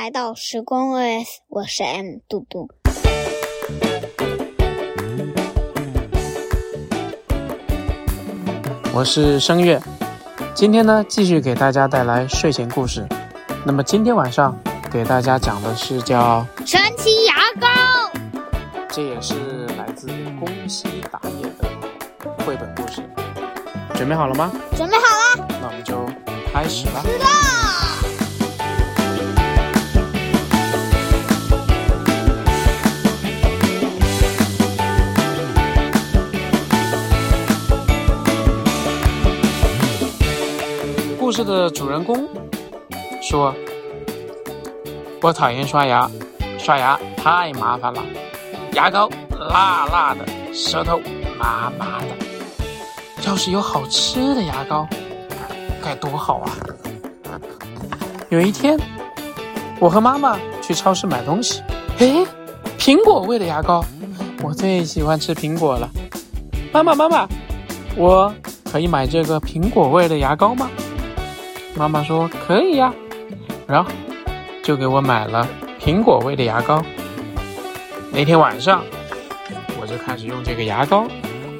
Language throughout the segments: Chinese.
来到时光 OS，我是 M 嘟嘟。我是声乐，今天呢继续给大家带来睡前故事。那么今天晚上给大家讲的是叫神奇牙膏，这也是来自宫西达也的绘本故事。准备好了吗？准备好了，那我们就开始吧。知道。事的主人公说：“我讨厌刷牙，刷牙太麻烦了，牙膏辣辣的，舌头麻麻的。要是有好吃的牙膏，该多好啊！”有一天，我和妈妈去超市买东西，诶，苹果味的牙膏，我最喜欢吃苹果了。妈妈，妈妈，我可以买这个苹果味的牙膏吗？妈妈说可以呀，然后就给我买了苹果味的牙膏。那天晚上，我就开始用这个牙膏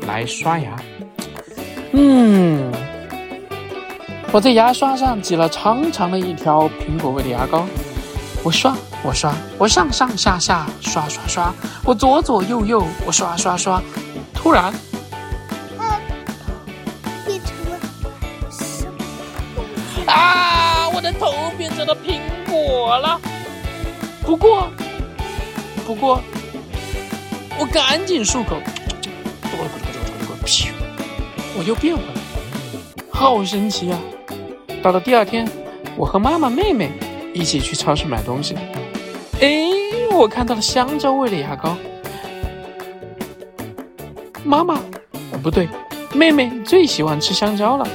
来刷牙。嗯，我在牙刷上挤了长长的一条苹果味的牙膏，我刷，我刷，我上上下下刷刷刷，我左左右右我刷刷刷。突然，头变成了苹果了。不过，不过，我赶紧漱口，咕噜咕噜咕噜咕噜咕噜，噗，我又变回来了，好神奇啊！到了第二天，我和妈妈、妹妹一起去超市买东西。哎，我看到了香蕉味的牙膏。妈妈，不对，妹妹最喜欢吃香蕉了。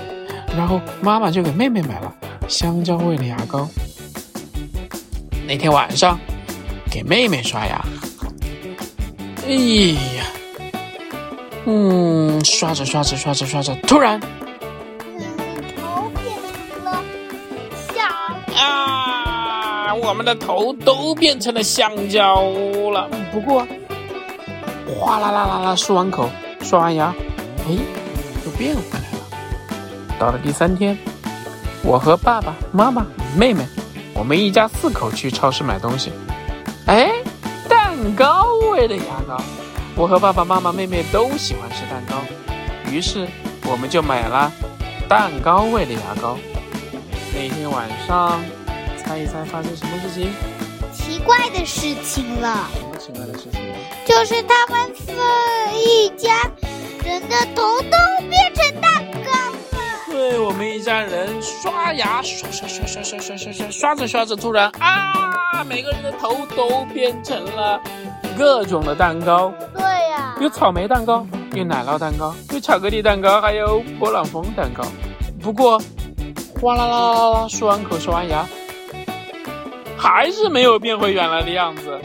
然后妈妈就给妹妹买了香蕉味的牙膏。那天晚上，给妹妹刷牙。哎呀，嗯，刷着刷着刷着刷着，突然嗯，头变成了香啊，我们的头都变成了香蕉了。不过，哗啦啦啦啦，漱完口，刷完牙，哎，又变回来了。到了第三天，我和爸爸妈妈、妹妹，我们一家四口去超市买东西。哎，蛋糕味的牙膏，我和爸爸妈妈、妹妹都喜欢吃蛋糕，于是我们就买了蛋糕味的牙膏。那天晚上，猜一猜发生什么事情？奇怪的事情了，什么奇怪的事情？就是他们四一家人的头都变成蛋我们一家人刷牙，刷刷刷刷刷刷刷刷，刷着刷着，突然啊，每个人的头都变成了各种的蛋糕，对呀、有草莓蛋糕，有奶酪蛋糕，有巧克力蛋糕，还有勃朗峰蛋糕。不过，哗啦啦啦啦啦，漱完口，刷完牙，还是没有变回原来的样子。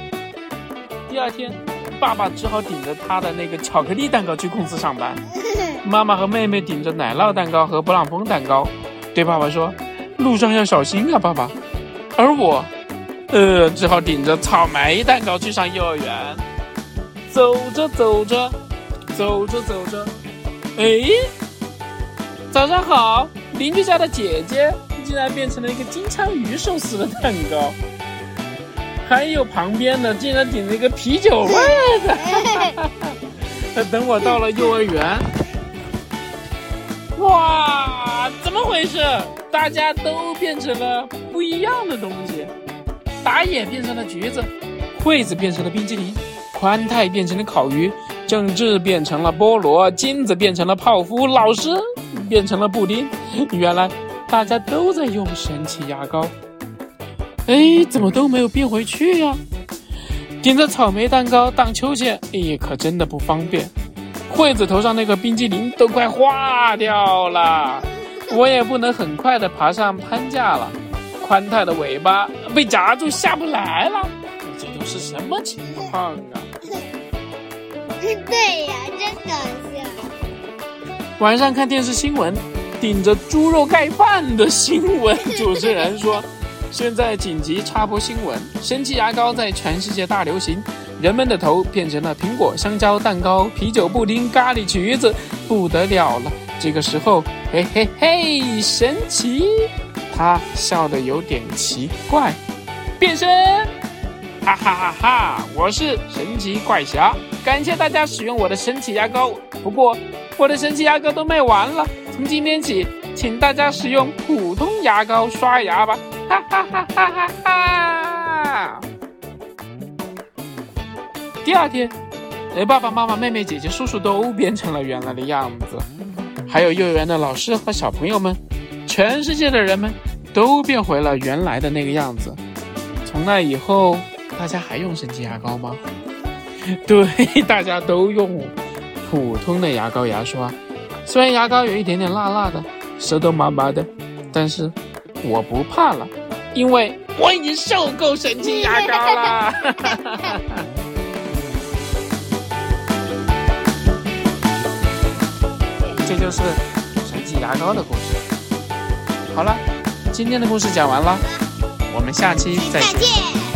第二天，爸爸只好顶着他的那个巧克力蛋糕去公司上班。妈妈和妹妹顶着奶酪蛋糕和勃朗峰蛋糕，对爸爸说：“路上要小心啊，爸爸。”而我，呃，只好顶着草莓蛋糕去上幼儿园。走着走着，走着走着，哎，早上好！邻居家的姐姐竟然变成了一个金枪鱼寿司的蛋糕，还有旁边的竟然顶着一个啤酒味的。等我到了幼儿园，哇，怎么回事？大家都变成了不一样的东西。打野变成了橘子，惠子变成了冰激凌，宽太变成了烤鱼，郑智变成了菠萝，金子变成了泡芙，老师变成了布丁。原来大家都在用神奇牙膏。哎，怎么都没有变回去呀、顶着草莓蛋糕荡秋千，哎，可真的不方便。惠子头上那个冰激凌都快化掉了，我也不能很快的爬上攀架了。宽太的尾巴被夹住下不来了，这都是什么情况啊？对呀，真搞笑。晚上看电视新闻，顶着猪肉盖饭的新闻，主持人说：“现在紧急插播新闻：神奇牙膏在全世界大流行，人们的头变成了苹果、香蕉、蛋糕、啤酒、布丁、咖喱、橘子，不得了了。这个时候，嘿嘿嘿，神奇！他笑得有点奇怪，变身，哈哈哈哈！我是神奇怪侠，感谢大家使用我的神奇牙膏。不过，我的神奇牙膏都卖完了，从今天起，请大家使用普通牙膏刷牙吧。哈哈哈哈哈哈！第二天，呃，爸爸妈妈、妹妹、姐姐、叔叔都变成了原来的样子，还有幼儿园的老师和小朋友们，全世界的人们都变回了原来的那个样子。从那以后，大家还用神奇牙膏吗？对，大家都用普通的牙膏牙刷。虽然牙膏有一点点辣辣的，舌头麻麻的，但是。我不怕了，因为我已经受够神奇牙膏了。这就是神奇牙膏的故事。好了，今天的故事讲完了，我们下期再见。